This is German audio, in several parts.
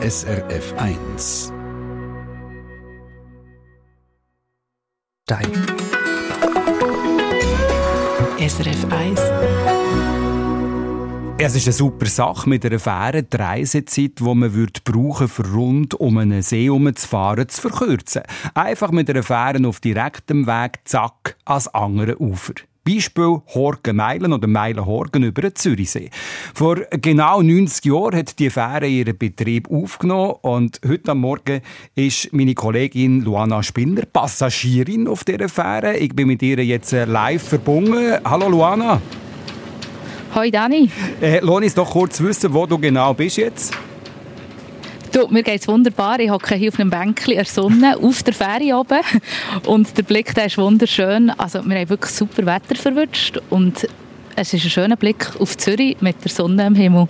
SRF 1. Stein. SRF 1. Es ist eine super Sache mit einer fairen Reisezeit, die man würde brauchen für rund um einen See herumzufahren, zu verkürzen. Einfach mit einer Fähre auf direktem Weg, zack, ans andere Ufer. Beispiel Horgen-Meilen oder Meilen-Horgen über den Zürichsee. Vor genau 90 Jahren hat die Fähre ihren Betrieb aufgenommen und heute am Morgen ist meine Kollegin Luana Spinner Passagierin auf dieser Fähre. Ich bin mit ihr jetzt live verbunden. Hallo Luana. Hoi Dani. Äh, lohnt es doch kurz wissen, wo du genau bist jetzt? Du, mir geht es wunderbar. Ich hocke hier auf einem Bänkchen in der Sonne auf der Fähre oben und der Blick der ist wunderschön. Also wir haben wirklich super Wetter verwünscht und es ist ein schöner Blick auf Zürich mit der Sonne am Himmel.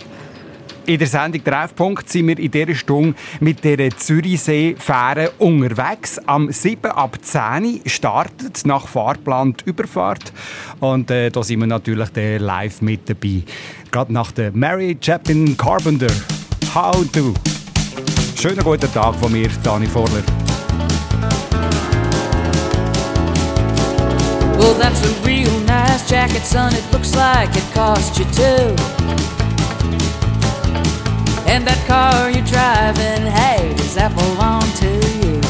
In der Sendung Treffpunkt sind wir in dieser Stunde mit der Zürichsee-Fähre unterwegs. Am 7 ab 10 startet nach Fahrplan die Überfahrt. Und äh, da sind wir natürlich live mit dabei. Gerade nach der Mary Chapin Carpenter. How do? Schönen guten Tag von mir, Dani Vorler. Well, that's a real nice jacket, son. It looks like it cost you two. And that car you're driving, hey, does that belong to you?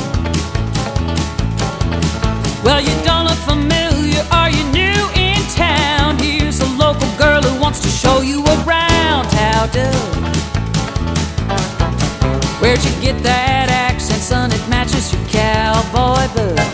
Well, you don't look familiar. Are you new in town? Here's a local girl who wants to show you around. How do? Where'd you get that accent, son? It matches your cowboy boots.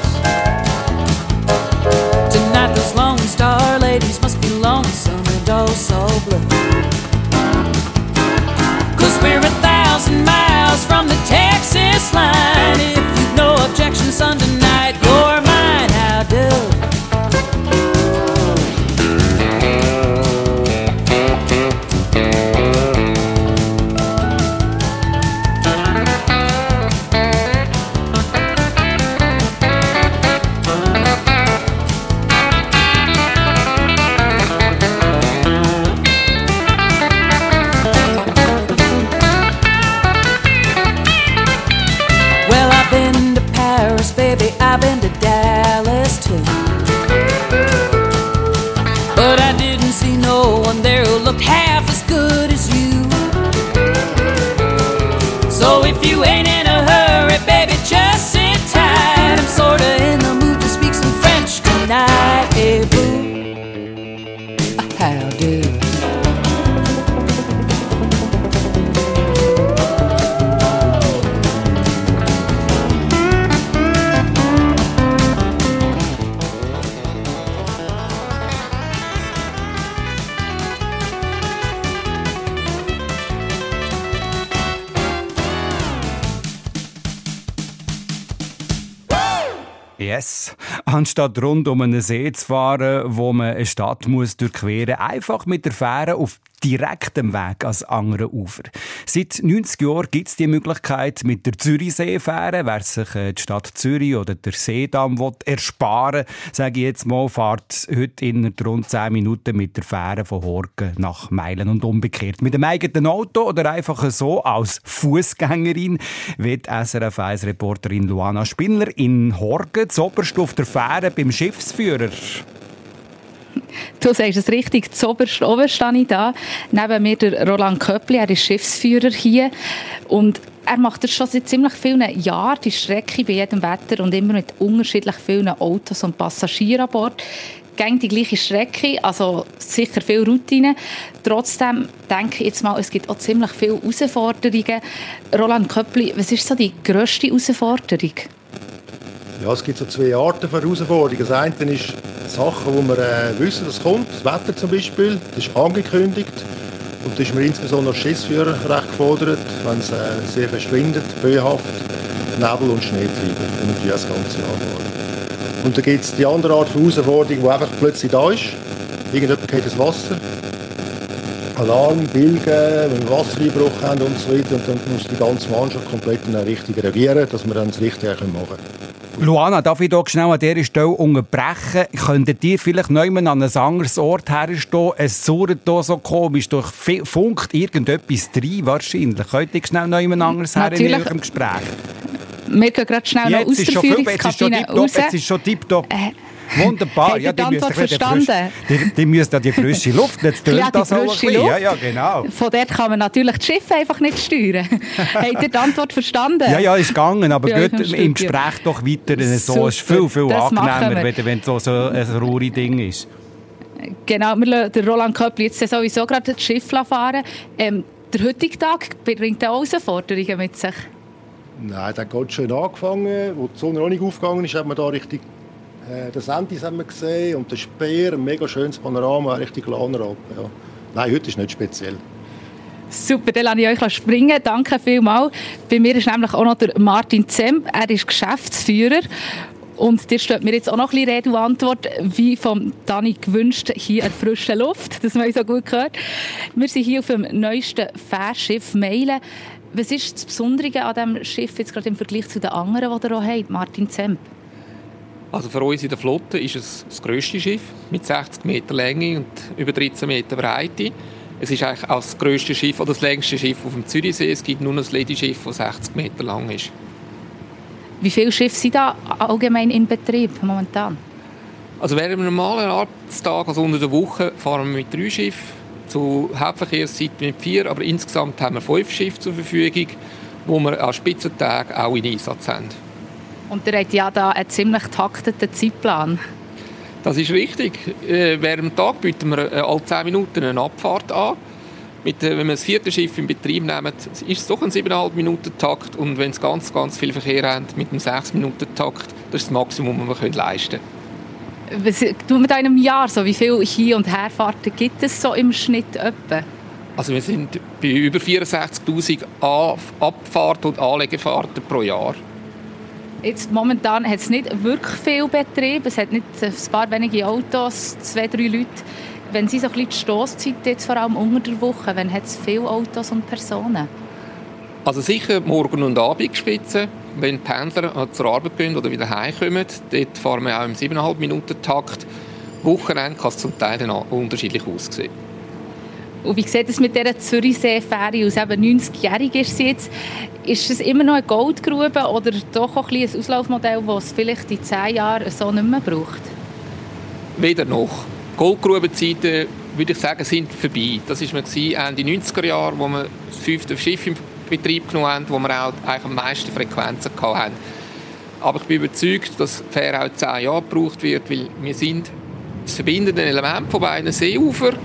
Anstatt rund um einen See zu fahren, wo man eine Stadt muss durchqueren muss, einfach mit der Fähre auf direktem Weg ans andere Ufer. Seit 90 Jahren gibt es die Möglichkeit mit der Zürichsee-Fähre. Wer sich äh, die Stadt Zürich oder der Seedamm will ersparen sage ich jetzt mal, fahrt heute in rund 10 Minuten mit der Fähre von Horgen nach Meilen und umgekehrt. Mit dem eigenen Auto oder einfach so als Fußgängerin, wie die SRF 1-Reporterin Luana Spinner in Horgen, zoberst auf der Fähre beim Schiffsführer. Du sagst es richtig, zoberst oben stehe ich da. Neben mir der Roland Köppli, er ist Schiffsführer hier. Und er macht das schon seit ziemlich vielen Jahren, die Strecke bei jedem Wetter und immer mit unterschiedlich vielen Autos und Passagieren an Bord. Gegen die gleiche Strecke, also sicher viel Routine. Trotzdem denke ich jetzt mal, es gibt auch ziemlich viele Herausforderungen. Roland Köppli, was ist so die grösste Herausforderung? Ja, es gibt so zwei Arten von Herausforderungen. Das eine ist Sachen, wo wir äh, wissen, dass es kommt. Das Wetter zum Beispiel, das ist angekündigt. Und da ist man insbesondere als recht gefordert, wenn es äh, sehr verschwindet, böhaft, Nebel und Schnee treiben. Und natürlich das ganze Jahr durch. Und dann gibt es die andere Art von Herausforderung, die einfach plötzlich da ist. Irgendjemand geht ins Wasser. Alarm, Bilgen, wenn wir Wassereinbruch haben und so weiter. Und dann muss die ganze Mannschaft komplett in eine Richtung reagieren, dass wir dann das Richtige machen können. Luana, darf ich hier schnell an dieser Stelle unterbrechen? Könntet ihr vielleicht noch an ein anderes Ort herstehen? Es surrt hier so komisch, durch funkt irgendetwas rein wahrscheinlich. Könnt ihr schnell noch jemand anderes her in eurem Gespräch? Wir gehen gerade schnell jetzt noch aus der Führungskabine raus. Jetzt ist schon tipptopp. Äh. Wunderbar. ja, die Antwort verstanden? Die, die müssen ja die frische Luft, jetzt tönt das auch ein bisschen. Ja, ja, genau. Von dort kann man natürlich das Schiff einfach nicht steuern. Habt ihr die Antwort verstanden? Ja, ja, ist gegangen, aber ja, gut, im Gespräch doch weiter. So ist viel, viel das angenehmer, wenn es so ein rohre Ding ist. Genau, wir lassen den Roland Köppel jetzt sowieso gerade das Schiff fahren. Ähm, der heutige Tag bringt auch Herausforderungen mit sich. Nein, der hat ganz schön angefangen. Als die Sonne noch nicht aufgegangen ist, hat man da richtig äh, den Sendis haben wir gesehen und den Speer, ein mega schönes Panorama, richtig Laneralp. Ja. Nein, heute ist nicht speziell. Super, dann lasse ich euch springen. Danke vielmals. Bei mir ist nämlich auch noch der Martin Zemp. Er ist Geschäftsführer. Und dir steht mir jetzt auch noch ein bisschen Rede und Antwort, wie vom Dani gewünscht, hier an frischer Luft, dass man so gut gehört. Wir sind hier auf dem neuesten Fährschiff Meilen. Was ist das Besondere an diesem Schiff jetzt gerade im Vergleich zu den anderen, die ihr auch habt, Martin Zemp? Also für uns in der Flotte ist es das grösste Schiff mit 60 Meter Länge und über 13 Meter Breite. Es ist eigentlich auch das grösste Schiff oder das längste Schiff auf dem Zürichsee. Es gibt nur ein Lady-Schiff, das 60 Meter lang ist. Wie viele Schiffe sind da allgemein in Betrieb momentan? Also während einem normalen Arbeitstag, also unter der Woche, fahren wir mit drei Schiffen. Zu Hauptverkehrszeit mit vier, aber insgesamt haben wir fünf Schiffe zur Verfügung, wo wir an Spitzentagen auch in Einsatz haben. Und ihr habt ja da einen ziemlich takteten Zeitplan. Das ist richtig. Äh, während dem Tag bieten wir äh, alle 10 Minuten eine Abfahrt an. Mit, äh, wenn wir das vierte Schiff in Betrieb nehmen, ist es doch ein 7,5 Minuten Takt. Und wenn es ganz, ganz viel Verkehr haben, mit einem 6 Minuten Takt, das ist das Maximum, was wir leisten können. Was tun wir da in einem Jahr so? Wie viele Hin- und Herfahrten gibt es so im Schnitt etwa? Also wir sind bei über 64'000 Abfahrten und Anlegefahrten pro Jahr. Jetzt momentan hat es nicht wirklich viel Betrieb. Es hat nicht ein paar wenige Autos, zwei, drei Leute. Wenn Sie so ein bisschen die Stosszeit jetzt vor allem unter der Woche, wenn hat es viele Autos und Personen? Also sicher Morgen- und Abendspitze, wenn Pendler zur Arbeit gehen oder wieder heimkommen. Dort fahren wir auch im 7,5 Minuten Takt. Wochenende kann es zum Teil dann unterschiedlich aussehen. Und wie sieht es mit dieser Zürichsee-Fähre aus? Eben 90-jährig ist sie jetzt. Ist es immer noch eine Goldgrube oder doch auch ein, ein Auslaufmodell, das es vielleicht in zehn Jahren so nicht mehr braucht? Weder noch. Goldgrubenzeiten, würde ich sagen, sind vorbei. Das war Ende 90er Jahre, wo wir das fünfte Schiff in Betrieb genommen haben, wo wir auch eigentlich am meisten Frequenzen hatten. Aber ich bin überzeugt, dass die Fähre auch zehn Jahre gebraucht wird, weil wir sind das verbindende Element von beiden Seeufern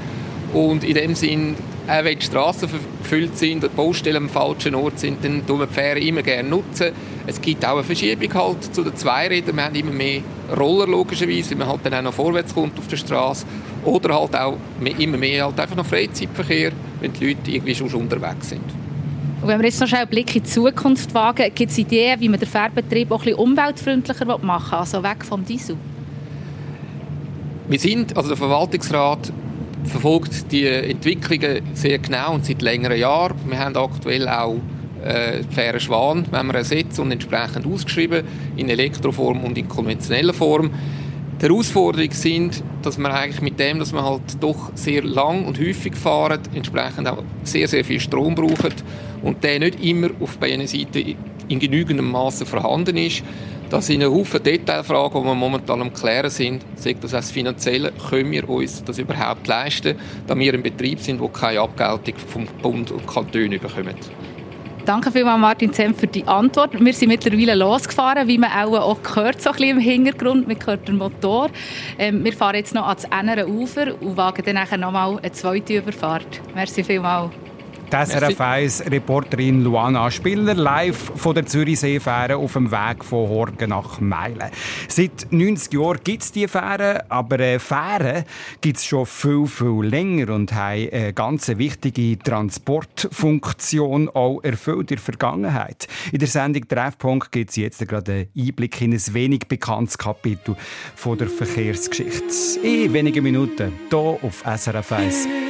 und in dem Sinn, auch wenn die Straßen verfüllt sind, die Baustellen am falschen Ort sind, dann nutzen wir die Fähre immer gerne nutzen. Es gibt auch eine Verschiebung halt zu den Zweirädern. Wir haben immer mehr Roller logischerweise, weil man halt dann auch noch vorwärts kommt auf der Straße. Oder halt auch immer mehr halt einfach noch Freizeitverkehr, wenn die Leute irgendwie schon unterwegs sind. Und wenn wir jetzt noch schnell einen Blick in die Zukunft wagen, gibt es Ideen, wie man den Fährbetrieb auch ein bisschen umweltfreundlicher machen will, also weg vom Diesel? Wir sind, also der Verwaltungsrat verfolgt die Entwicklungen sehr genau und seit längeren Jahren. Wir haben aktuell auch äh, Fähre Schwan, wenn wir ersetzen und entsprechend ausgeschrieben in Elektroform und in konventioneller Form. Die Herausforderungen sind, dass man eigentlich mit dem, dass man halt doch sehr lang und häufig fahren, entsprechend auch sehr, sehr viel Strom braucht und der nicht immer auf beiden Seiten in genügendem Maße vorhanden ist. Das sind ein Haufen Detailfragen, die wir momentan am Klären sind. Sagt das heißt, finanziell können wir uns das überhaupt leisten, da wir ein Betrieb sind, der keine Abgeltung vom Bund und Kanton bekommen. Danke vielmals, Martin Zemm, für die Antwort. Wir sind mittlerweile losgefahren, wie man auch, auch gehört, so ein bisschen im Hintergrund. Man hört den Motor. Ähm, wir fahren jetzt noch ans andere Ufer und wagen dann nachher noch mal eine zweite Überfahrt. Merci vielmals. Die SRF 1 Reporterin Luana Spiller live von der Zürichseefähre auf dem Weg von Horgen nach Meilen. Seit 90 Jahren gibt es diese Fähre, aber äh, Fähren gibt es schon viel, viel länger und haben eine ganz wichtige Transportfunktion auch erfüllt in der Vergangenheit. In der Sendung Treffpunkt gibt es jetzt gerade einen Einblick in ein wenig bekanntes Kapitel von der Verkehrsgeschichte. In wenigen Minuten hier auf SRF 1.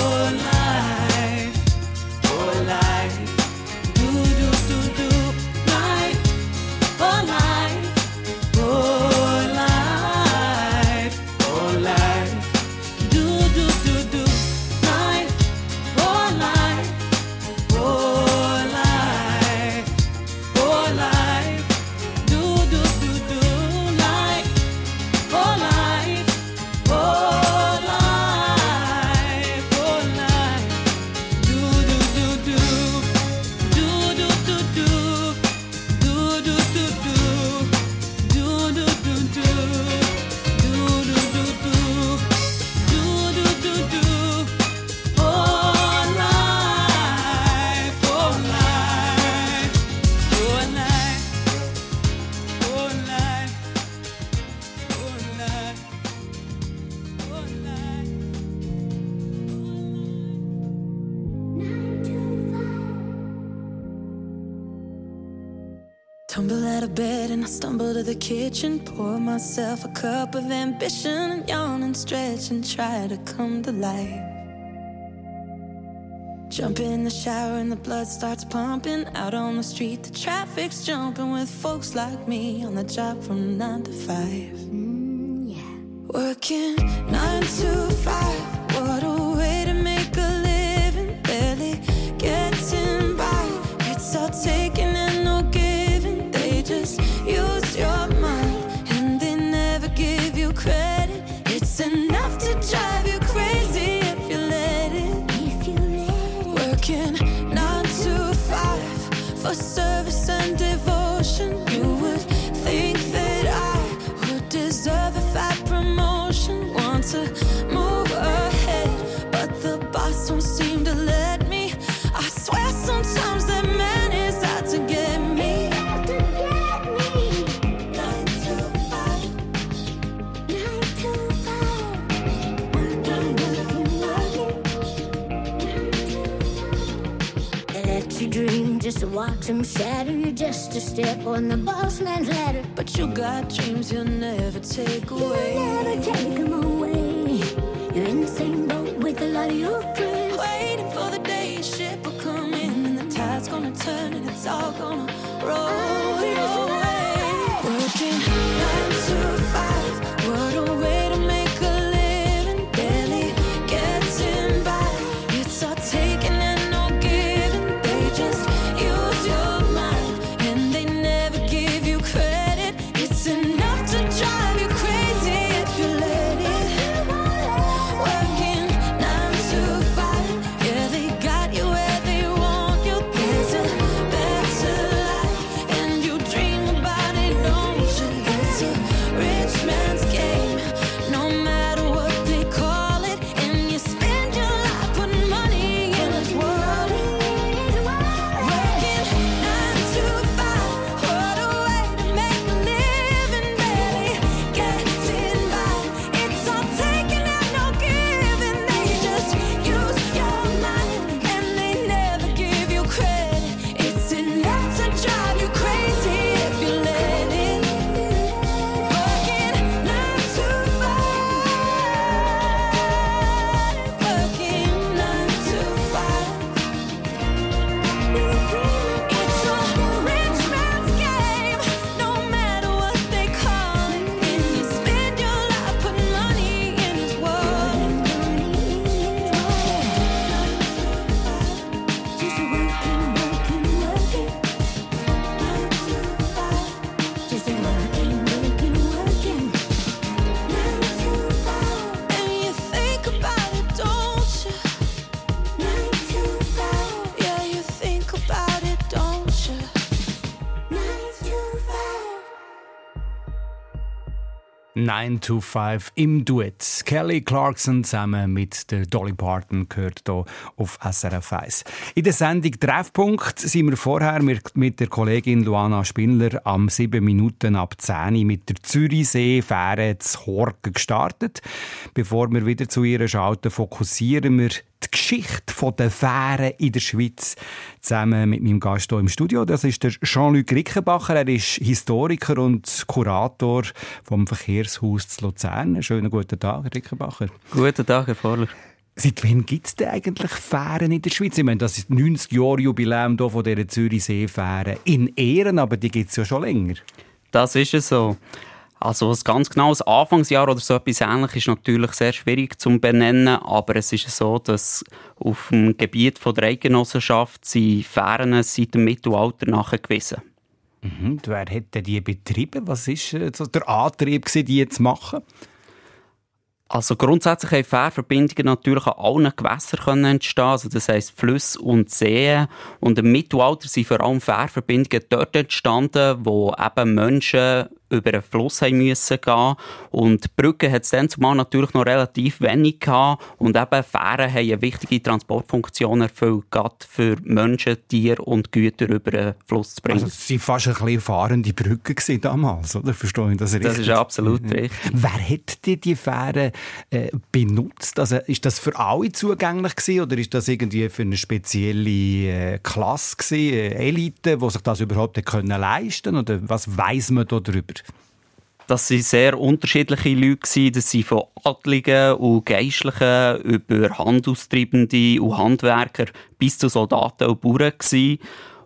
kitchen. Pour myself a cup of ambition and yawn and stretch and try to come to life. Jump in the shower and the blood starts pumping. Out on the street, the traffic's jumping with folks like me on the job from nine to five. Mm, Working nine to five. What a way to them shatter. You're just a step on the boss man's ladder. But you got dreams you'll never take away. You'll never take them away. You're in the same boat with a lot of your friends. Waiting for the day your ship will come in and the tide's gonna turn and it's all gonna roll your 9 to 5 im Duett. Kelly Clarkson zusammen mit der Dolly Parton gehört hier auf SRF 1. In der Sendung Treffpunkt sind wir vorher mit der Kollegin Luana Spindler am 7 Minuten ab 10 mit der Zürichsee-Fähre zu Horgen gestartet. Bevor wir wieder zu ihr schalten, fokussieren wir die Geschichte der Fähren in der Schweiz zusammen mit meinem Gast hier im Studio. Das ist der Jean-Luc Rickenbacher. Er ist Historiker und Kurator vom Verkehrshaus zu Luzern. Schönen guten Tag, Herr Rickenbacher. Guten Tag, Herr Vorler. Seit wann gibt es denn eigentlich Fähren in der Schweiz? Ich meine, das ist 90 Jahre Jubiläum hier von dieser Zürichsee-Fähre in Ehren, aber die gibt es ja schon länger. Das ist es so. Also was ganz genau das Anfangsjahr oder so etwas ähnliches ist natürlich sehr schwierig zu benennen, aber es ist so, dass auf dem Gebiet von der Eidgenossenschaft sie Fähren seit dem Mittelalter nachgewiesen. Mhm. Wer hätte die betrieben? Was war der Antrieb, die zu machen? Also grundsätzlich haben Fährverbindungen natürlich an allen Gewässern entstehen, also das heisst Flüsse und Seen. Und im Mittelalter sind vor allem Fährverbindungen dort entstanden, wo eben Menschen über einen Fluss haben müssen gehen. Und Brücken hat es dann zumal natürlich noch relativ wenig gehabt. Und eben Fähren haben eine wichtige Transportfunktion erfüllt, gerade für Menschen, Tiere und Güter über einen Fluss zu bringen. Also es waren fast ein bisschen fahrende Brücken damals, oder? Verstehe ich das richtig? Das ist absolut richtig. Wer hat die, die Fähren äh, benutzt? Also ist das für alle zugänglich gewesen, oder ist das irgendwie für eine spezielle äh, Klasse gewesen, äh, Elite, die sich das überhaupt können leisten Oder was weiß man darüber? Das waren sehr unterschiedliche Leute. Das sind von Adligen und Geistlichen über Handaustreibende und Handwerker bis zu Soldaten und Bauern.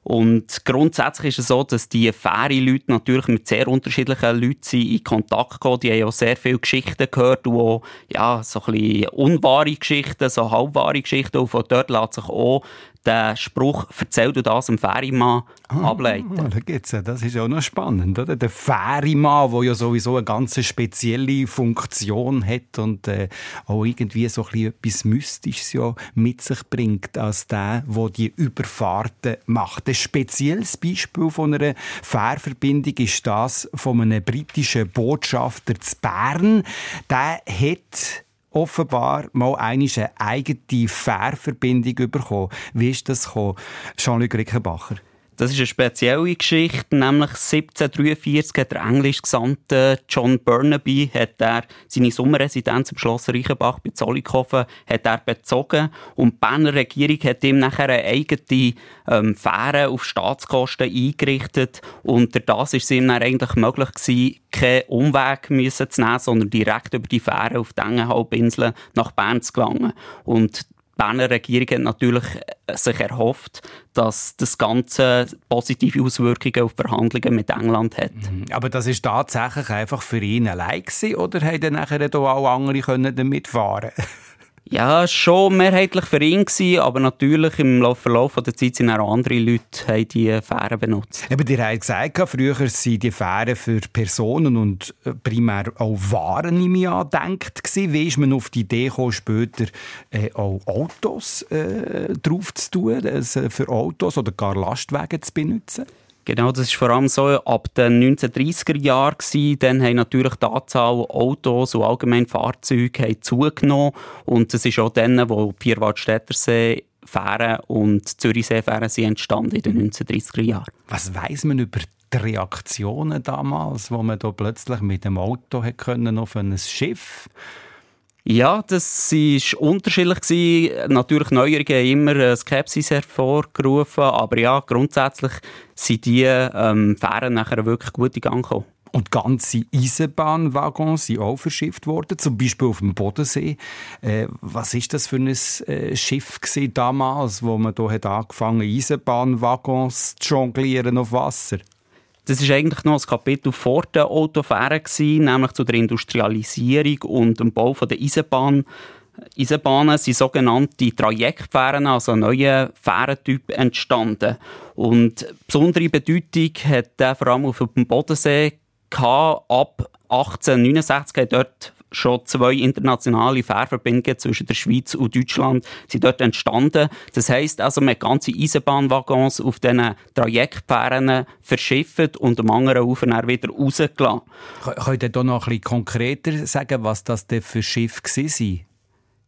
Und grundsätzlich ist es so, dass die Fähre-Leute natürlich mit sehr unterschiedlichen Leuten in Kontakt kommen. Die haben auch sehr viele Geschichten gehört und auch, ja, so ein bisschen unwahre Geschichten, so halbwahre Geschichten. Und von dort lässt sich auch der Spruch «Erzähl du das dem Fährimann» ah, ableiten. Ah, da geht's ja. Das ist auch noch spannend, oder? Der Fährimann, der ja sowieso eine ganz spezielle Funktion hat und äh, auch irgendwie so ein etwas Mystisches ja mit sich bringt, als der, der die Überfahrten macht. Ein spezielles Beispiel von einer Fährverbindung ist das von einem britischen Botschafter zu Bern. Der hat offenbar mal eine eigene Fährverbindung bekommen. Wie ist das gekommen, Jean-Luc Rickenbacher? Das ist eine spezielle Geschichte, nämlich 1743 hat der englisch Gesandte John Burnaby hat er seine Sommerresidenz im Schloss Reichenbach bei Zollikofen hat er bezogen und die Berner Regierung hat ihm nachher eine eigene ähm, Fähre auf Staatskosten eingerichtet und das ist es ihm dann eigentlich möglich gewesen, keinen Umweg müssen zu nehmen, sondern direkt über die Fähre auf die Engenhalbinsel nach Bern zu gelangen. Und die Berner Regierung hat natürlich äh, sich erhofft, dass das Ganze positive Auswirkungen auf Verhandlungen mit England hat. Mhm. Aber das ist tatsächlich einfach für ihn allein gewesen, oder haben dann nachher auch andere damit fahren Ja, schon mehrheitlich für ihn gewesen, aber natürlich im Verlauf der Zeit sind auch andere Leute die Fähren benutzt. Eben, ihr habt gesagt, früher waren die Fähren für Personen und äh, primär auch Waren im Jahr gedacht gewesen. Wie ist man auf die Idee gekommen, später äh, auch Autos äh, drauf zu tun, also für Autos oder gar Lastwagen zu benutzen? Genau, das war vor allem so ab den 1930er Jahren. Dann haben natürlich die Anzahl Autos und allgemein Fahrzeuge zugenommen. Und das ist auch dann, wo Vierwaldstättersee Fähren und Zürichseefähren sind entstanden in den 1930er Jahren. Was weiß man über die Reaktionen damals, wo man da plötzlich mit dem Auto können auf ein Schiff ja, das war unterschiedlich. Natürlich Neuerungen haben immer Skepsis hervorgerufen, aber ja, grundsätzlich sind die ähm, Fähren nachher wirklich gut in Gang gekommen. Und ganze Eisenbahnwaggons sind auch verschifft worden, zum Beispiel auf dem Bodensee. Äh, was ist das für ein äh, Schiff damals, wo man hier hat angefangen Eisenbahnwaggons zu jonglieren auf Wasser? Das ist eigentlich noch ein Kapitel vor der Autofähren nämlich zu der Industrialisierung und dem Bau der Eisenbahn. Eisenbahnen sind sogenannte Trajektfähren, also neue Fährentyp entstanden. Und besondere Bedeutung hat der vor allem auf dem Bodensee gehabt. Ab 1869 hat dort schon zwei internationale Fährverbindungen zwischen der Schweiz und Deutschland sind dort entstanden. Das heisst also, man hat ganze Eisenbahnwaggons auf diesen Trajektfähren verschifft und am anderen Ufer dann wieder rausgelassen. Könnt ihr da noch ein bisschen konkreter sagen, was das denn für Schiffe waren?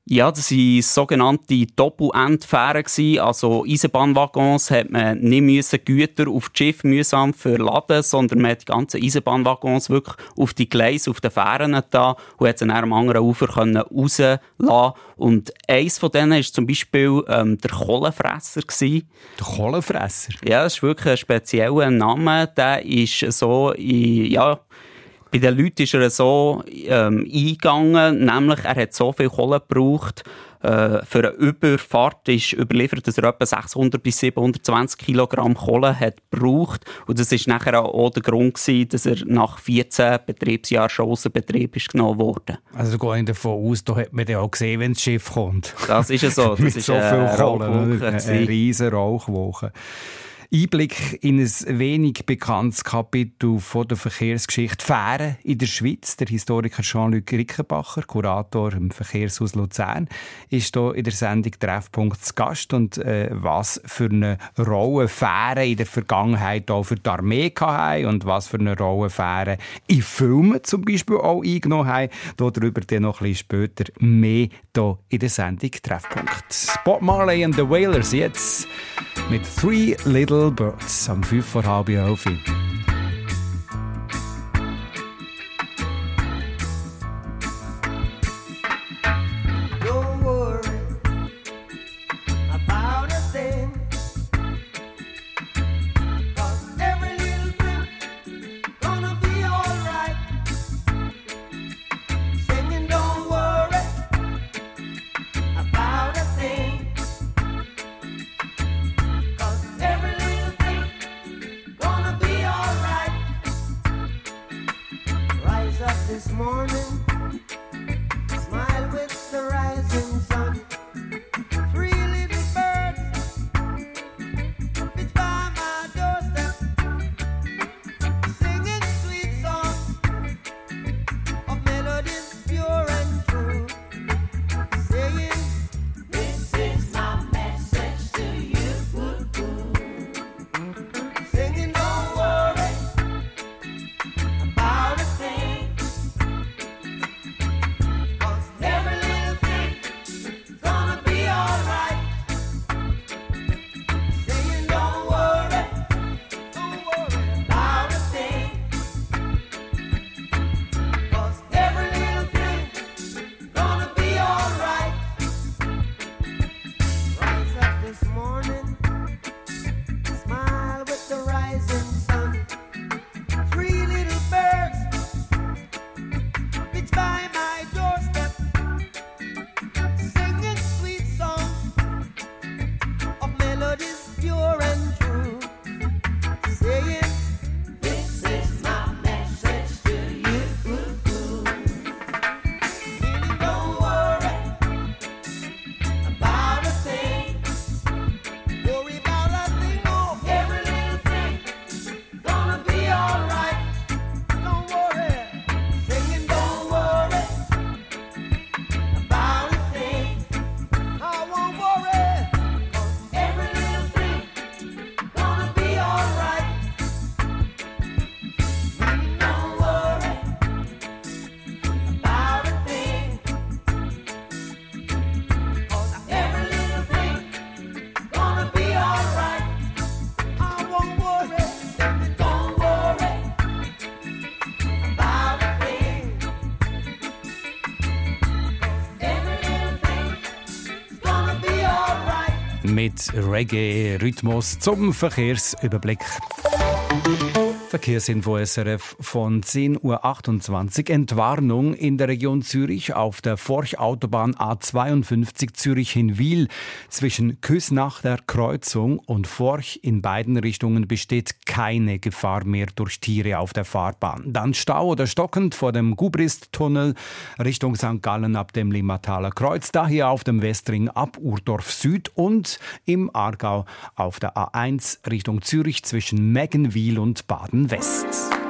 Ja, das waren sogenannte Doppelendfähren. Also Eisenbahnwaggons hat man nicht müssen Güter auf das Schiff mühsam verladen, sondern man hat die ganzen Eisenbahnwaggons wirklich auf die Gleise, auf den Fähren da und hat sie dann am anderen Ufer rauslassen Und eins von denen war zum Beispiel ähm, der Kohlenfresser. Der Kohlenfresser? Ja, das ist wirklich ein spezieller Name. Der ist so in, ja, bei den Leuten ist er so ähm, eingegangen, nämlich er hat so viel Kohle gebraucht, äh, für eine Überfahrt ist überliefert, dass er etwa 600 bis 720 Kilogramm Kohle hat gebraucht. Und das ist nachher auch der Grund gewesen, dass er nach 14 Betriebsjahren schon aus dem Betrieb ist genommen wurde. Also gehe ich davon aus, da hat man ja auch gesehen, wenn das Schiff kommt. Das ist ja so. Das Mit ist so viel Kohle, Rauchwolke eine riesige Rauchwoche. Einblick in ein wenig bekanntes Kapitel von der Verkehrsgeschichte Fähren in der Schweiz. Der Historiker Jean-Luc Rickenbacher, Kurator im Verkehrshaus Luzern, ist hier in der Sendung Treffpunkt zu Gast. Und äh, was für eine Rolle Fähren in der Vergangenheit auch für die Armee haben und was für eine Rolle Fähren in Filmen zum Beispiel auch eingenommen haben. Darüber dann noch ein bisschen später mehr hier in der Sendung Treffpunkt. Bob Marley and the Wailers jetzt mit Three Little Little Birds am 5 vor halb 11 Reggae-Rhythmus zum Verkehrsüberblick. Verkehrsinfo SRF von 10.28 Uhr. Entwarnung in der Region Zürich auf der Forch-Autobahn A52 Zürich-Hinwil. Zwischen Küsnach der Kreuzung und Forch in beiden Richtungen besteht keine Gefahr mehr durch Tiere auf der Fahrbahn. Dann Stau oder stockend vor dem Gubrist-Tunnel Richtung St. Gallen ab dem Limmataler Kreuz. Daher auf dem Westring ab Urdorf Süd und im Aargau auf der A1 Richtung Zürich zwischen Meggenwil und Baden West.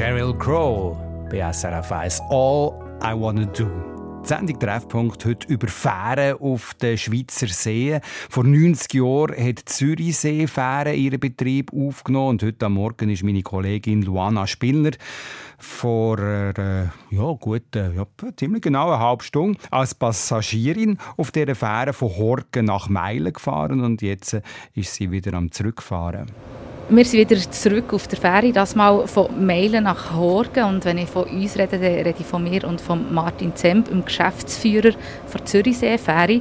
Sheryl Crow bei SRF 1 All I Wanna Do. Die Sendung Treffpunkt heute über Fähren auf den Schweizer See. Vor 90 Jahren hat die Zürichsee Fähren ihren Betrieb aufgenommen und heute am Morgen ist meine Kollegin Luana Spillner vor äh, ja, gut, äh, ja, ziemlich genau eine halbe Stunde als Passagierin auf dieser Fähre von Horgen nach Meilen gefahren und jetzt äh, ist sie wieder am Zurückfahren. Wir sind wieder zurück auf der Fähre, das mal von Meilen nach Horgen. Und wenn ich von uns rede, dann rede ich von mir und von Martin Zemp, dem Geschäftsführer der Zürichsee Fähre.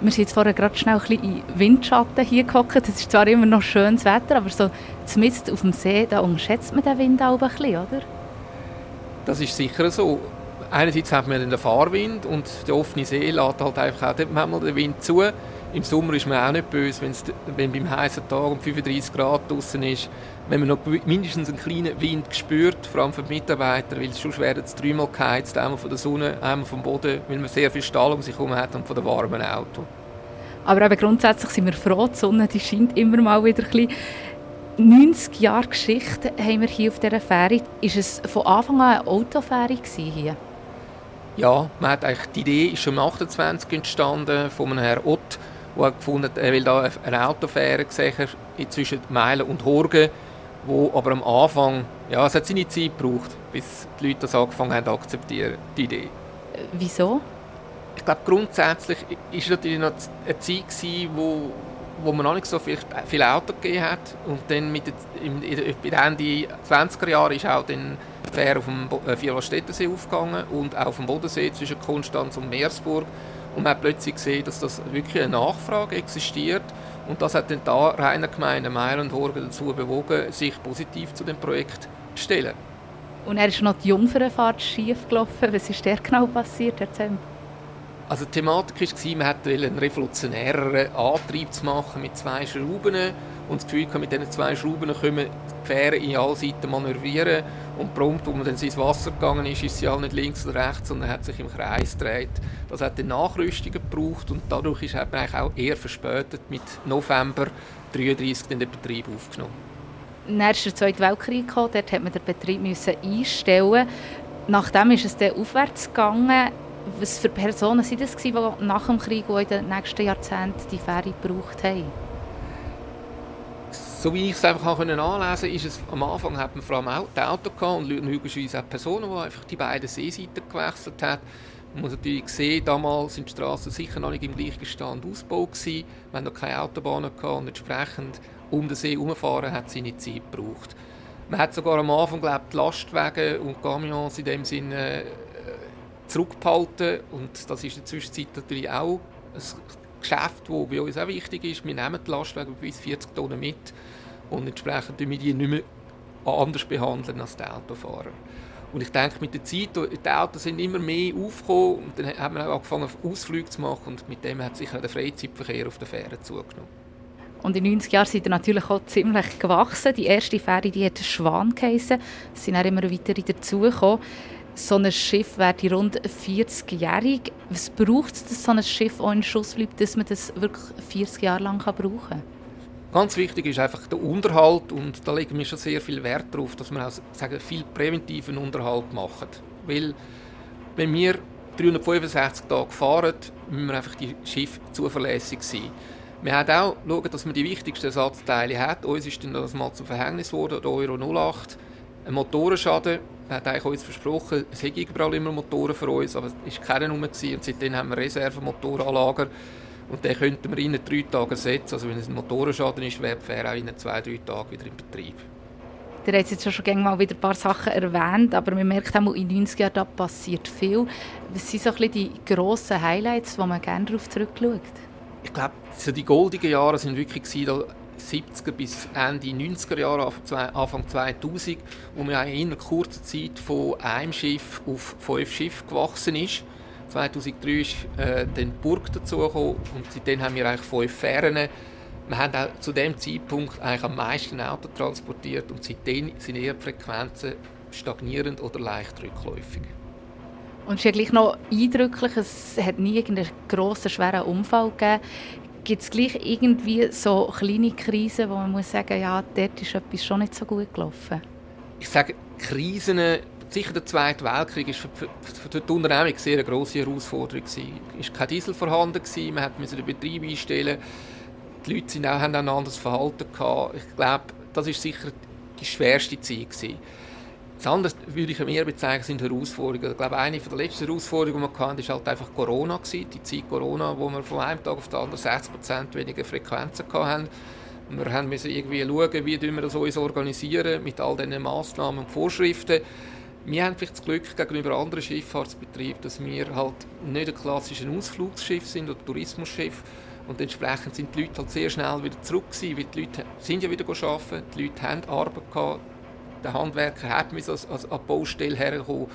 Wir sind jetzt vorher gerade schnell ein bisschen in Windschatten hier gehockt. Es ist zwar immer noch schönes Wetter, aber so zumindest auf dem See, da unterschätzt man den Wind auch ein bisschen, oder? Das ist sicher so. Einerseits hat man den Fahrwind und der offene See lädt halt einfach auch manchmal den Wind zu. Im Sommer ist man auch nicht böse, wenn's, wenn beim heißen Tag um 35 Grad draußen ist. Wenn man noch mindestens einen kleinen Wind spürt, vor allem für die Mitarbeiter, weil sonst werden sie dreimal geheizt, einmal von der Sonne, einmal vom Boden, weil man sehr viel Stahl um sich herum hat und von den warmen Auto. Aber eben grundsätzlich sind wir froh, die Sonne die scheint immer mal wieder ein bisschen. 90 Jahre Geschichte haben wir hier auf dieser Fähre. Ist es von Anfang an eine Autofähre hier? Ja, man hat eigentlich, die Idee ist schon im 28 entstanden von einem Herrn Ott, der hat gefunden er will da eine Autofähre sehen zwischen Meilen und Horgen, wo aber am Anfang, ja, es hat seine Zeit gebraucht, bis die Leute das angefangen haben zu akzeptieren, die Idee. Wieso? Ich glaube, grundsätzlich war es natürlich noch eine Zeit, gewesen, wo, wo man noch nicht so viel, viel Auto gegeben hat. Und dann mit im, in, bei Ende 20er Jahren ist auch dann die Fähre auf dem äh, Vierwaldstättersee aufgegangen und auch auf dem Bodensee zwischen Konstanz und Meersburg. Und man hat plötzlich gesehen, dass das wirklich eine Nachfrage existiert. Und das hat dann die Rainer Gemeinde Meier und Horgen dazu bewogen, sich positiv zu dem Projekt zu stellen. Und er ist noch die Jungfernfahrt schief gelaufen. Was ist der genau passiert? Erzähl mal. Also die Thematik war, man wollte einen revolutionäreren Antrieb zu machen mit zwei Schrauben und das Gefühl mit diesen zwei Schrauben können wir die Fähre in alle Seiten manövrieren und prompt, wo man dann ins Wasser gegangen ist, ist sie halt nicht links oder rechts, sondern hat sich im Kreis gedreht. Das hat dann Nachrüstungen gebraucht und dadurch ist man eigentlich auch eher verspätet mit November 33 den Betrieb aufgenommen. Dann ist der Zweite Weltkrieg gekommen, dort hat man den Betrieb müssen einstellen. Nachdem ist es dann aufwärts gegangen. Was für Personen waren das, die nach dem Krieg und in den nächsten Jahrzehnten die Fähre gebraucht haben? So wie ich es einfach auch anlesen konnte, ist es am Anfang hat man vor allem auch die Autos gehabt und logischerweise auch Personen, die einfach die beiden Seeseiten gewechselt haben. Man muss natürlich sehen, damals sind die Straßen sicher noch nicht im gleichen Stand ausgebaut gewesen. Wir hatten noch keine Autobahnen gehabt und entsprechend um den See herumfahren hat seine Zeit gebraucht. Man hat sogar am Anfang glaubt, Lastwagen und Camions in dem Sinne äh, zurückgehalten und das ist in der Zwischenzeit natürlich auch ein Geschäft, das bei uns auch wichtig ist. Wir nehmen die Lastwagen bis 40 Tonnen mit und entsprechend behandeln wir die nicht mehr anders behandeln als die Autofahrer. Und ich denke, mit der Zeit, die Autos sind immer mehr aufgekommen und dann haben wir auch angefangen, Ausflüge zu machen und mit dem hat sich auch der Freizeitverkehr auf der Fähre zugenommen. Und in den 90 Jahren sind er natürlich auch ziemlich gewachsen. Die erste Fähre die hat Schwan geheissen. Es sind auch immer weitere dazugekommen. So ein Schiff wäre rund 40-jährig. Was braucht es, dass so ein Schiff auch in Schuss bleibt, dass man das wirklich 40 Jahre lang brauchen kann? Ganz wichtig ist einfach der Unterhalt und da legen wir schon sehr viel Wert darauf, dass wir auch sagen, viel präventiven Unterhalt machen. Weil wenn wir 365 Tage fahren, müssen wir einfach die Schiffe zuverlässig sein. Wir haben auch schauen, dass man die wichtigsten Ersatzteile hat. Uns ist dann das mal zum Verhängnis geworden, der Euro 08. Ein Motorenschaden, man hat eigentlich uns versprochen, es hätte überall immer Motoren für uns, aber es war keiner rum. Und seitdem haben wir Reservemotoranlager und den könnten wir in drei Tagen ersetzen. Also wenn es ein Motorenschaden ist, wäre die Fähre auch in zwei, drei Tagen wieder in Betrieb. Ihr habt jetzt schon gerne mal wieder ein paar Sachen erwähnt, aber man merkt auch, in den 90 Jahren da passiert viel. Was sind so ein bisschen die grossen Highlights, wo man gerne darauf zurückschaut? Ich glaube, so die goldigen Jahre sind wirklich da 70er bis Ende 90er Jahre, Anfang 2000, wo man in einer kurzen Zeit von einem Schiff auf fünf Schiffe gewachsen ist. 2003 ist äh, dann die Burg dazugekommen und seitdem haben wir eigentlich fünf Fähren. Wir haben auch zu dem Zeitpunkt eigentlich am meisten Auto transportiert und seitdem sind eher die Frequenzen stagnierend oder leicht rückläufig. Und es ist ja gleich noch eindrücklich, es hat nie irgendeinen grossen, schweren Unfall gegeben. Gibt es gleich irgendwie so kleine Krisen, wo man muss sagen, ja, dort ist etwas schon nicht so gut gelaufen? Ich sage, Krisen, sicher der Zweite Weltkrieg, ist für, für, für die Unternehmung sehr eine grosse Herausforderung. Es war kein Diesel vorhanden, man musste den Betrieb einstellen, die Leute sind auch, haben auch ein anderes Verhalten gehabt. Ich glaube, das ist sicher die schwerste Zeit gewesen. Das andere würde ich mehr bezeichnen, sind Herausforderungen. Ich glaube, eine der letzten Herausforderungen, die wir hatten, war halt einfach Corona. Gewesen. Die Zeit Corona, wo wir von einem Tag auf den anderen 60% weniger Frequenzen hatten. Wir mussten irgendwie schauen, wie wir das uns organisieren mit all diesen Massnahmen und Vorschriften. Wir haben vielleicht das Glück gegenüber anderen Schifffahrtsbetrieben, dass wir halt nicht ein klassisches Ausflugsschiff sind oder Tourismusschiff. Und entsprechend sind die Leute halt sehr schnell wieder zurück gewesen, weil die Leute sind ja wieder arbeiten, die Leute haben Arbeit gehabt, der Handwerker hat müssen als, als an die Baustelle herkommen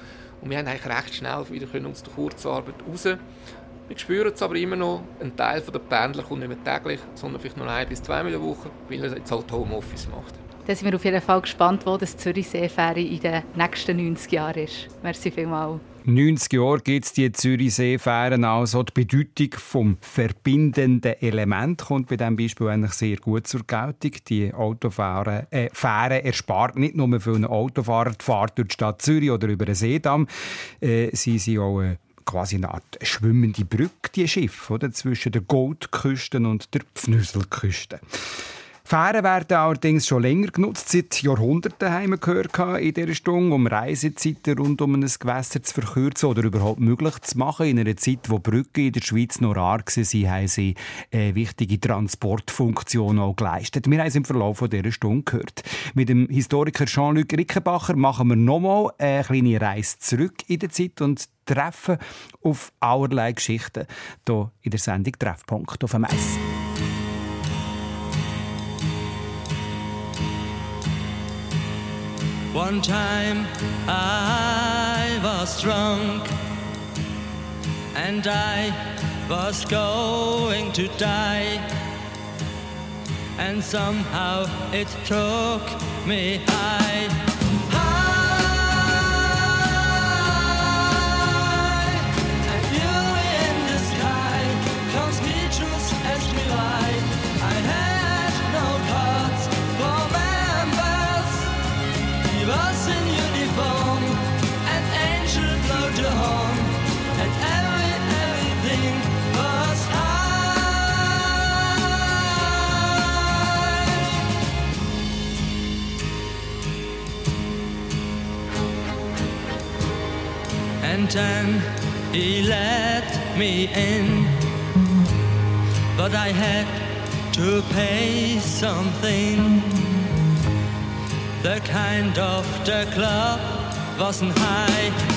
und wir haben eigentlich recht schnell wieder können aus der Kurzarbeit raus. Wir spüren es aber immer noch, ein Teil der Pendler kommt nicht mehr täglich, sondern vielleicht nur ein bis zweimal in der Woche, weil er jetzt halt Homeoffice macht. Da sind wir auf jeden Fall gespannt, wo das Zürichsee-Ferry in den nächsten 90 Jahren ist. Merci vielmals. 90 Jahre gibt es die Zürichsee-Fähren also. Die Bedeutung vom verbindenden Element kommt bei diesem Beispiel eigentlich sehr gut zur Geltung. Die Autofähren äh, Fähre erspart nicht nur für einen Autofahrer die Fahrt durch die Stadt Zürich oder über den Seedamm. Äh, sie sind auch äh, quasi eine Art schwimmende Brücke, die Schiffe, oder? zwischen der Goldküste und der Pfnüselküste. Fähren werden allerdings schon länger genutzt. Seit Jahrhunderten haben wir gehört in dieser Stunde, um Reisezeiten rund um ein Gewässer zu verkürzen oder überhaupt möglich zu machen. In einer Zeit, wo Brücken in der Schweiz noch rar waren, haben sie eine wichtige Transportfunktion auch geleistet. Wir haben es im Verlauf dieser Stunde gehört. Mit dem Historiker Jean-Luc Rickenbacher machen wir nochmal eine kleine Reise zurück in der Zeit und treffen auf allerlei Geschichten hier in der Sendung Treffpunkt auf dem Eis. One time I was drunk and I was going to die. And somehow it took me high. And he let me in, but I had to pay something. The kind of the club wasn't. High.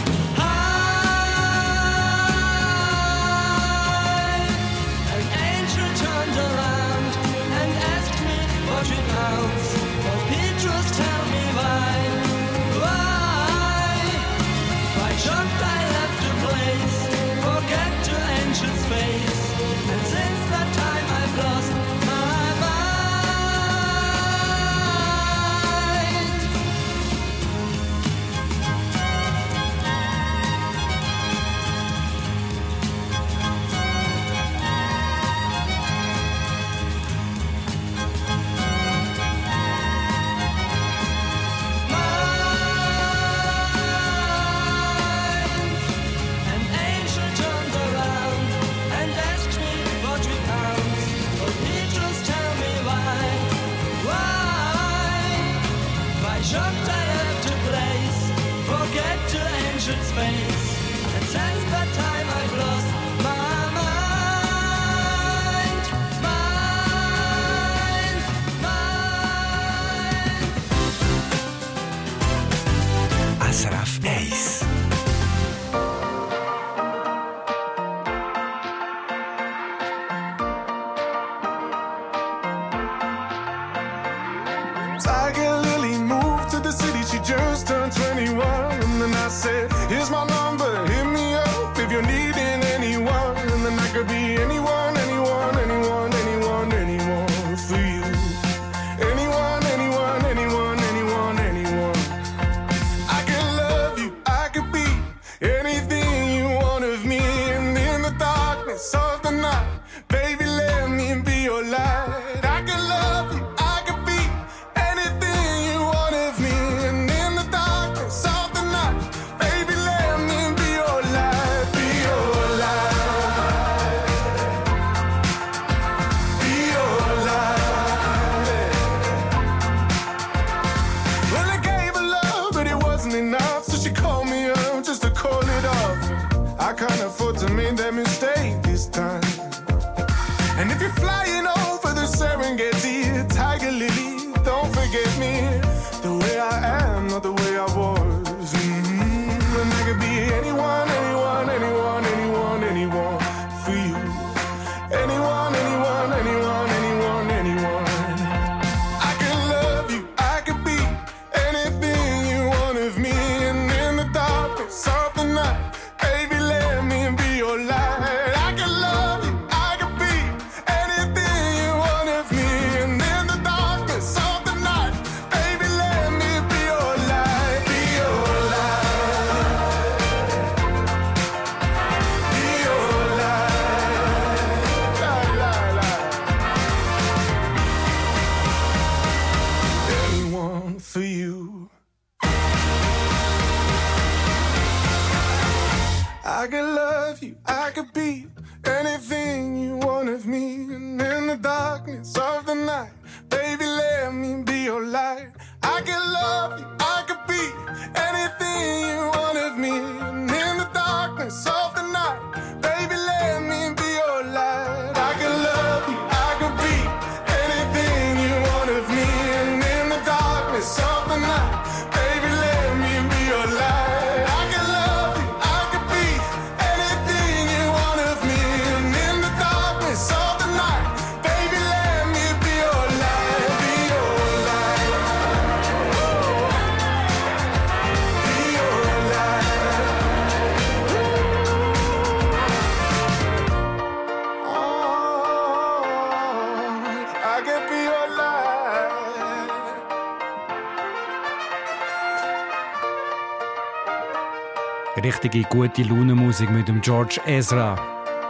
Richtige gute Laune-Musik mit dem George Ezra.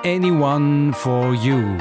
Anyone for you.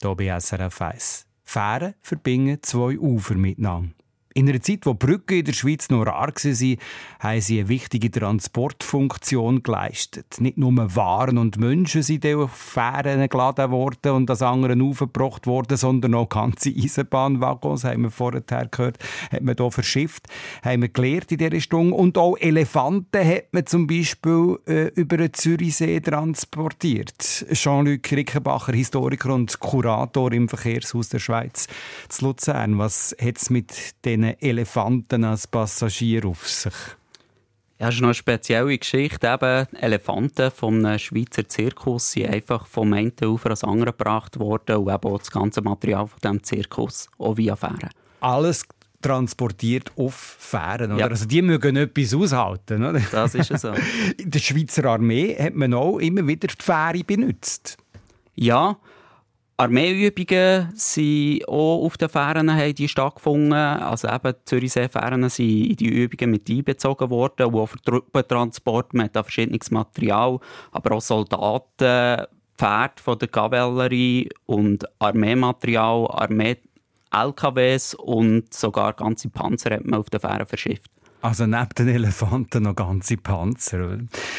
Hier bei SRF 1. Fähren verbinden zwei Ufer miteinander. In einer Zeit, wo Brücken in der Schweiz noch rar waren, haben sie eine wichtige Transportfunktion geleistet. Nicht nur Waren und Menschen sind auf Fähren geladen worden und das anderen aufgebracht worden, sondern auch ganze Eisenbahnwaggons, haben wir vorher gehört, hat man hier verschifft, haben wir gelernt in dieser Stunde. Und auch Elefanten hat man zum Beispiel äh, über den Zürichsee transportiert. Jean-Luc Rickenbacher, Historiker und Kurator im Verkehrshaus der Schweiz zu Luzern. Was hat es mit diesen Elefanten als Passagier auf sich? Ja, das ist noch eine spezielle Geschichte. Eben, Elefanten vom Schweizer Zirkus sind einfach vom einen Ufer ans andere gebracht worden und eben auch das ganze Material von diesem Zirkus, auch via Fähren. Alles transportiert auf Fähren. Oder? Ja. Also die mögen etwas aushalten. Oder? Das ist so. In der Schweizer Armee hat man auch immer wieder die Fähre benutzt. Ja, Armeeübungen sind auch auf den Fähren die stattgefunden. Also eben die Zürichsee-Fähren sind in die Übungen mit einbezogen worden, und auch für Truppentransport. Man hat verschiedenes Material, aber auch Soldaten, Pferde von der Kavallerie und Armeematerial, Armee-LKWs und sogar ganze Panzer hat man auf den Fähren verschifft. Also neben den Elefanten noch ganze Panzer.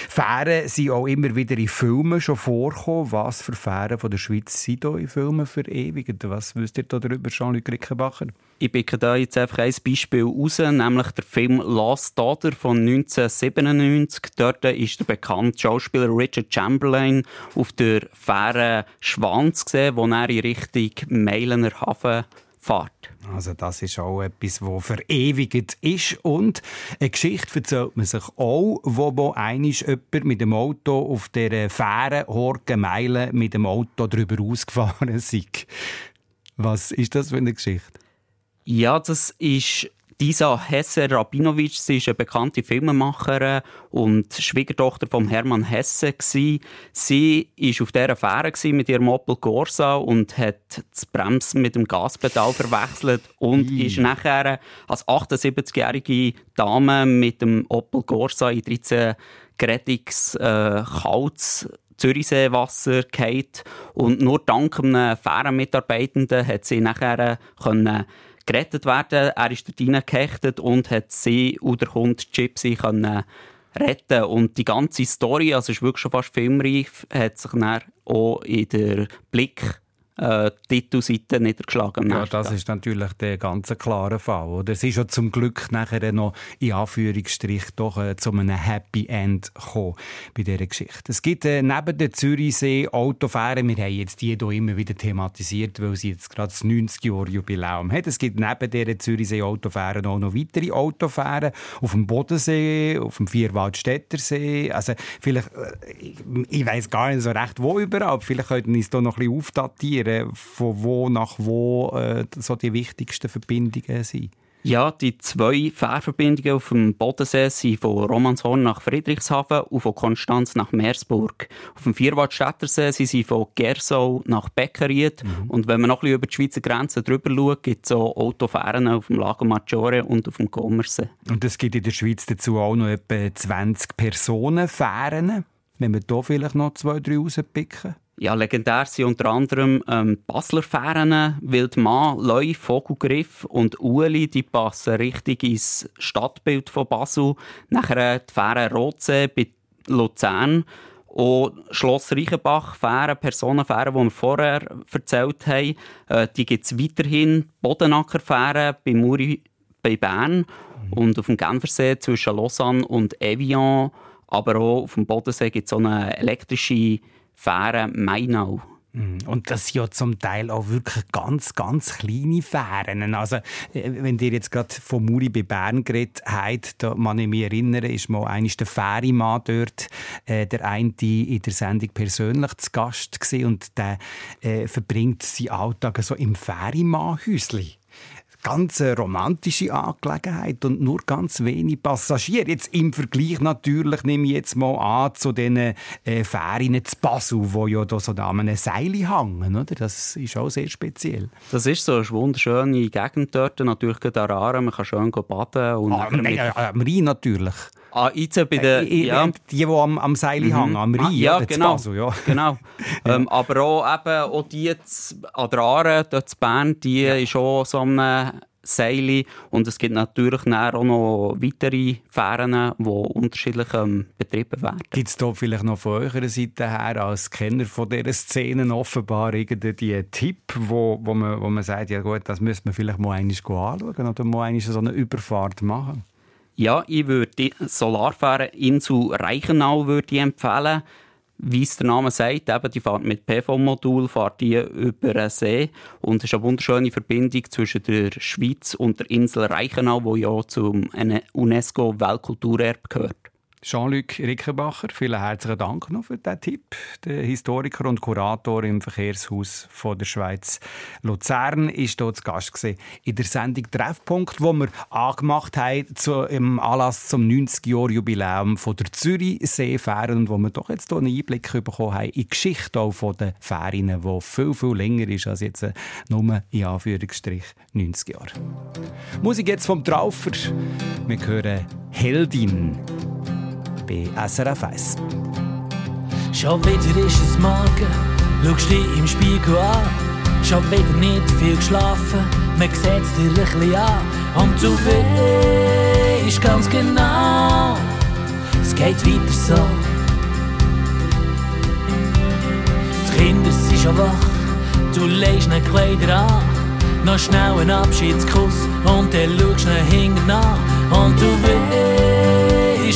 Fähren sind auch immer wieder in Filmen schon vorgekommen. Was für Fähren von der Schweiz sind da in Filmen verewigt? Was wisst ihr da darüber, Jean-Luc Rickenbacher? Ich picke da jetzt einfach ein Beispiel raus, nämlich der Film Last Daughter von 1997. Dort ist der bekannte Schauspieler Richard Chamberlain auf der Fähre Schwanz gesehen, wo er in Richtung Meilener Hafen fährt. Also das ist auch etwas, das verewigt ist. Und eine Geschichte erzählt man sich auch, wo, wo einisch jemand mit dem Auto auf der Fähre Horgen Meilen mit dem Auto drüber ausgefahren ist. Was ist das für eine Geschichte? Ja, das ist Disa Hesse-Rabinovic. Sie ist eine bekannte Filmemacherin und Schwiegertochter von Hermann Hesse. Sie war auf dieser Fähre mit ihrem Opel Corsa und hat das Bremsen mit dem Gaspedal verwechselt und ist nachher als 78-jährige Dame mit dem Opel Corsa in 13 Gretix äh, kaltes Zürichseewasser gefallen. Und nur dank einem Fährenmitarbeitenden hat sie nachher können gerettet werden. Er ist dort reingehechtet und hat sie und der Hund Gypsy können retten. Und die ganze Story, also ist wirklich schon fast filmreif, hat sich dann auch in der Blick äh, Titelseite niedergeschlagen. Ja, das ist natürlich der ganz klare Fall. Oder? Es ist ja zum Glück nachher noch in Anführungsstrich doch äh, zu einem Happy End gekommen bei dieser Geschichte. Es gibt äh, neben der Zürichsee Autofähren, wir haben jetzt die hier immer wieder thematisiert, weil sie jetzt gerade das 90-Jahr-Jubiläum hat. Es gibt neben dieser Zürichsee Autofähren auch noch weitere Autofähren auf dem Bodensee, auf dem Vierwaldstättersee. Also vielleicht, äh, ich, ich weiß gar nicht so recht, wo überall. Vielleicht könnten wir uns da noch ein bisschen aufdatieren, von wo nach wo äh, so die wichtigsten Verbindungen sind. Ja, die zwei Fährverbindungen auf dem Bodensee sind von Romanshorn nach Friedrichshafen und von Konstanz nach Meersburg. Auf dem Vierwaldstättersee sind sie von Gersau nach Beckeried. Und wenn man noch ein bisschen über die Schweizer Grenze drüber schaut, gibt es auch Autofähren auf dem Lago Maggiore und auf dem Commersee. Und es gibt in der Schweiz dazu auch noch etwa 20 Personenfähren. Wenn wir da vielleicht noch zwei, drei rauspicken. Ja, legendär sind unter anderem ähm, Basler Fähren, Wildmann, Leu, Vogelgriff und Ueli, die passen richtig ins Stadtbild von Basel. Nachher die Fähre Rotsee bei Luzern Und Schloss Reichenbach, Fähren, Personenfähren, die wir vorher erzählt haben, äh, die gibt es weiterhin. Bodenackerfähren bei Muri bei Bern und auf dem Genfersee zwischen Lausanne und Evian. Aber auch auf dem Bodensee gibt es eine elektrische Fähre Mainau. Mhm. Und das sind ja zum Teil auch wirklich ganz, ganz kleine Fähren. Also, äh, wenn ihr jetzt gerade von Muri bei Bern geredet habt, da man ich mich erinnern, ist mal eines der Fährimann dort, äh, der eine in der Sendung persönlich zu Gast gewesen und der äh, verbringt seinen Alltag so im Fährimann-Häusli ganz romantische Angelegenheit und nur ganz wenig Passagiere. Jetzt im Vergleich natürlich nehme ich jetzt mal an zu den äh, Fähren zu Basel, wo ja da so da an einem Seil hängen. Oder? Das ist auch sehr speziell. Das ist so eine wunderschöne Gegend dort, natürlich gerade an. Man kann schön baden. Und Ah, nein, am Rhein natürlich. Ah, jetzt bei den, Äh, ja. Die, die am, am Seil hängen, am Rhein, Ah, ja, genau. Basel, ja. genau. Ähm, aber auch, eben, auch die jetzt an der Aare, dort in Bern, die ist auch so eine Seile. Und es gibt natürlich auch noch weitere Fähren, die unterschiedlich ähm, betrieben werden. Gibt es da vielleicht noch von eurer Seite her als Kenner von dieser Szenen offenbar irgendeinen Tipp, wo, wo, man, wo man sagt, ja gut, das müsste man vielleicht mal einmal anschauen oder mal einmal so eine Überfahrt machen? Ja, ich würde die Solarfähre Insel Reichenau würde ich empfehlen. Wie es der Name sagt, eben, die fährt mit PV-Modul über den See und es ist eine wunderschöne Verbindung zwischen der Schweiz und der Insel Reichenau, die ja zum UNESCO-Weltkulturerbe gehört. Jean-Luc Rickenbacher, vielen herzlichen Dank noch für diesen Tipp. Der Historiker und Kurator im Verkehrshaus von der Schweiz Luzern ist dort zu Gast in der Sendung Treffpunkt, wo wir angemacht haben zu, im Anlass zum 90-Jahr-Jubiläum von der Zürichseefähren und wo wir doch jetzt hier einen Einblick bekommen haben in die Geschichte auch von den Fähren, die viel, viel länger ist als jetzt äh, nur in Anführungsstrich 90 Jahre. Musik jetzt vom Traufer. Wir hören Heldin bei SRF 1. Schon wieder ist es morgen, schaust dich im Spiegel an. Schon wieder nicht viel geschlafen, man sieht es dir ein bisschen an. Und du weißt ganz genau, es geht weiter so. Die Kinder sind schon wach, du legst ihnen Kleider an. Noch schnell einen Abschiedskuss und dann schaust du hinten an. Und du weißt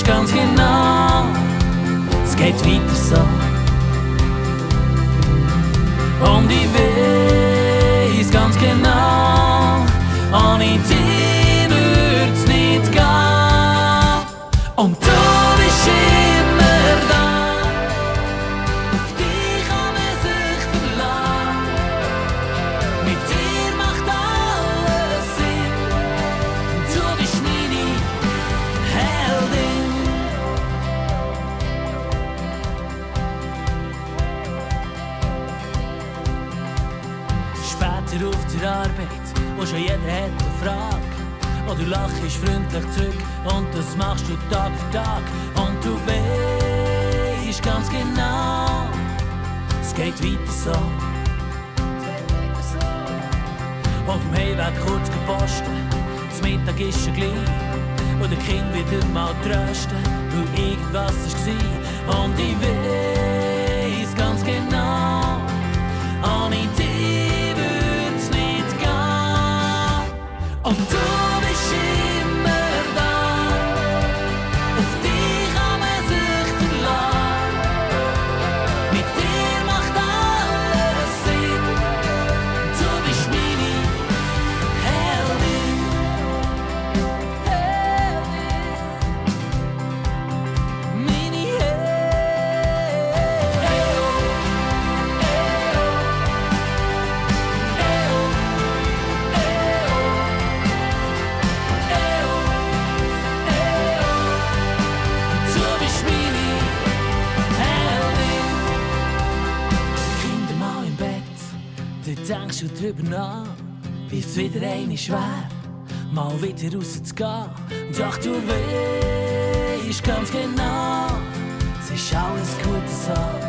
ganz genau, es geht weiter so. Und ich weiß ganz genau, ohne dich Arbeit, wo schon jeder hat eine Frage. Oh, du lachst freundlich zurück und das machst du Tag für Tag. Und du weißt ganz genau, es geht weiter so. Auf dem Heimweg kurz gepostet, das Mittag ist schon gleich. Und der Kind wieder mal trösten, weil irgendwas war. Und ich weiß Und du drüber nach, bis wieder eine schwer, mal wieder rauszugehen. Doch du weißt ganz genau, es ist alles gut so.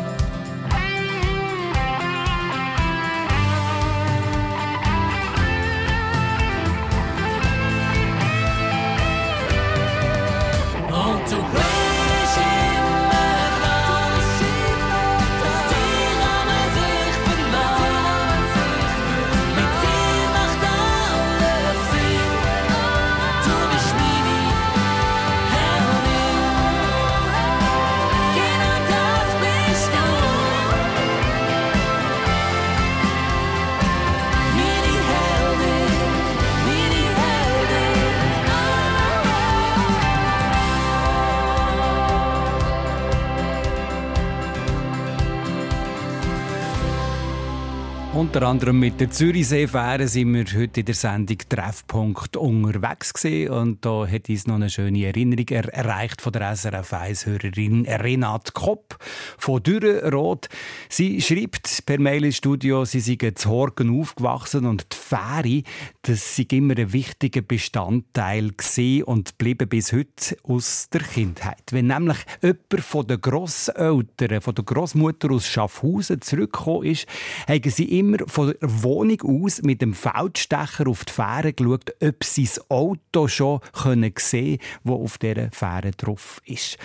Unter anderem mit der Zürichseefähre sind wir heute in der Sendung Treffpunkt unterwegs gewesen. und da hat uns noch eine schöne Erinnerung er erreicht von der SRF 1-Hörerin Renate Kopp von Dürrenrot. Sie schreibt per Mail ins Studio, sie seien zu Horgen aufgewachsen und die Fähre, das sei immer ein wichtiger Bestandteil gewesen und bleiben bis heute aus der Kindheit. Wenn nämlich jemand von den Grosseltern, von der Großmutter aus Schaffhausen zurückgekommen ist, haben sie immer von der Wohnung aus mit dem Feldstecher auf die Fähre geschaut, ob sie das Auto schon können sehen wo auf dieser Fähre drauf ist.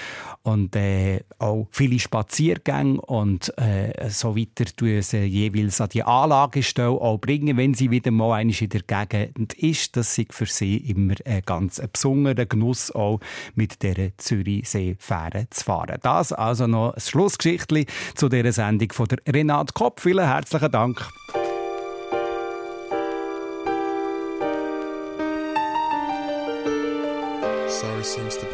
Und äh, auch viele Spaziergänge und äh, so weiter tun sie jeweils an die Anlagestelle auch bringen, wenn sie wieder mal in der Gegend ist. Das ist für sie immer ein ganz besonderer Genuss, auch mit dieser Zürichseefähre zu fahren. Das also noch ein Schlussgeschichtli zu dieser Sendung von der Renate Kopp. Vielen herzlichen Dank. Seems to be